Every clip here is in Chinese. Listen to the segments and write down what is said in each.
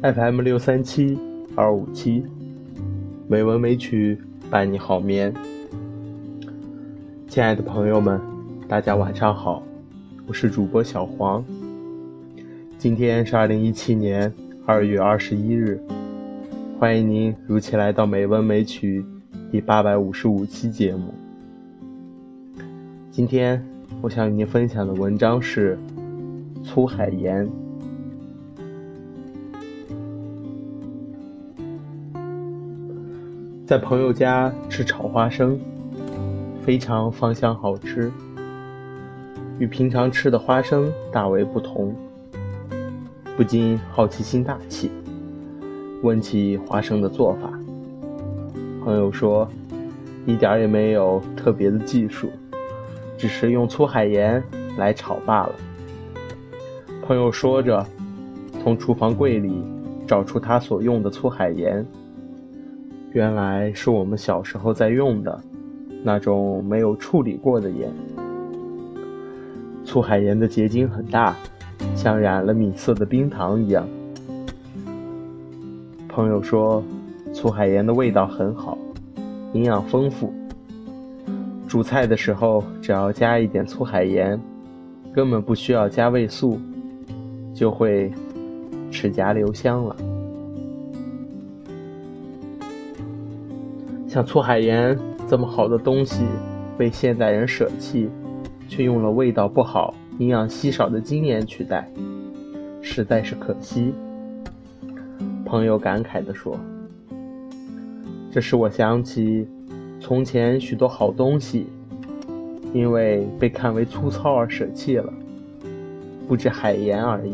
FM 六三七二五七，美文美曲伴你好眠。亲爱的朋友们，大家晚上好，我是主播小黄。今天是二零一七年二月二十一日，欢迎您如期来到《美文美曲》第八百五十五期节目。今天我想与您分享的文章是《粗海盐》。在朋友家吃炒花生，非常芳香好吃，与平常吃的花生大为不同，不禁好奇心大起，问起花生的做法。朋友说，一点也没有特别的技术，只是用粗海盐来炒罢了。朋友说着，从厨房柜里找出他所用的粗海盐。原来是我们小时候在用的那种没有处理过的盐。粗海盐的结晶很大，像染了米色的冰糖一样。朋友说，粗海盐的味道很好，营养丰富。煮菜的时候只要加一点粗海盐，根本不需要加味素，就会齿颊留香了。像粗海盐这么好的东西，被现代人舍弃，却用了味道不好、营养稀少的精盐取代，实在是可惜。朋友感慨地说：“这使我想起从前许多好东西，因为被看为粗糙而舍弃了，不止海盐而已。”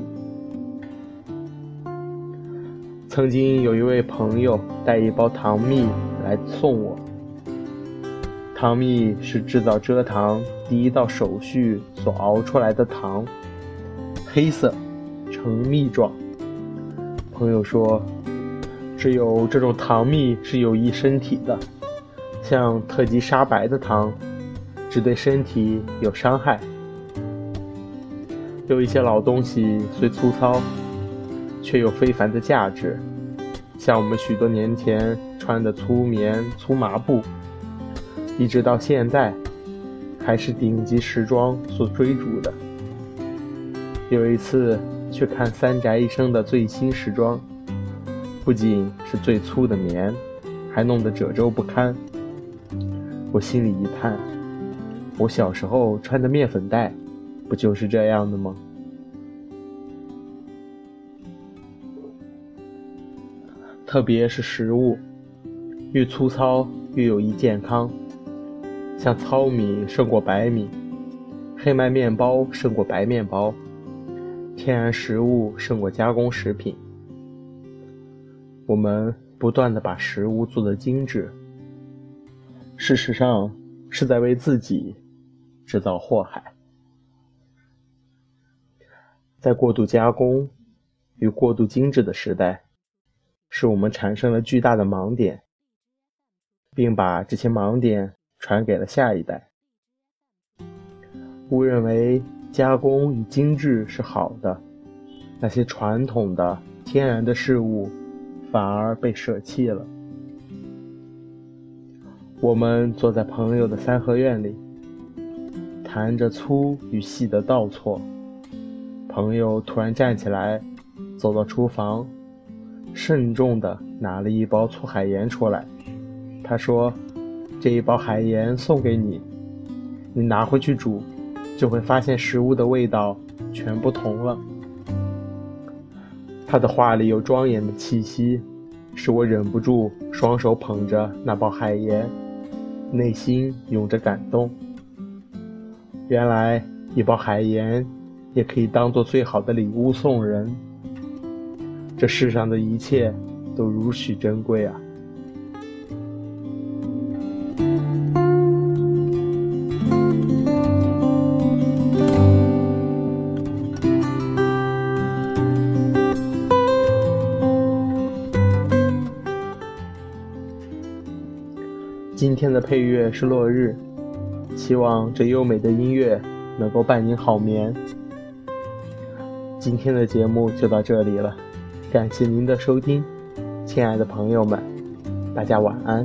曾经有一位朋友带一包糖蜜。来送我。糖蜜是制造蔗糖第一道手续所熬出来的糖，黑色，呈蜜状。朋友说，只有这种糖蜜是有益身体的，像特级沙白的糖，只对身体有伤害。有一些老东西虽粗糙，却有非凡的价值。像我们许多年前穿的粗棉、粗麻布，一直到现在，还是顶级时装所追逐的。有一次去看三宅一生的最新时装，不仅是最粗的棉，还弄得褶皱不堪。我心里一叹：我小时候穿的面粉袋，不就是这样的吗？特别是食物，越粗糙越有益健康。像糙米胜过白米，黑麦面包胜过白面包，天然食物胜过加工食品。我们不断的把食物做得精致，事实上是在为自己制造祸害。在过度加工与过度精致的时代。使我们产生了巨大的盲点，并把这些盲点传给了下一代。误认为加工与精致是好的，那些传统的天然的事物反而被舍弃了。我们坐在朋友的三合院里，谈着粗与细的倒错。朋友突然站起来，走到厨房。慎重地拿了一包粗海盐出来，他说：“这一包海盐送给你，你拿回去煮，就会发现食物的味道全不同了。”他的话里有庄严的气息，使我忍不住双手捧着那包海盐，内心涌着感动。原来一包海盐也可以当做最好的礼物送人。这世上的一切都如许珍贵啊！今天的配乐是落日，希望这优美的音乐能够伴您好眠。今天的节目就到这里了。感谢您的收听，亲爱的朋友们，大家晚安。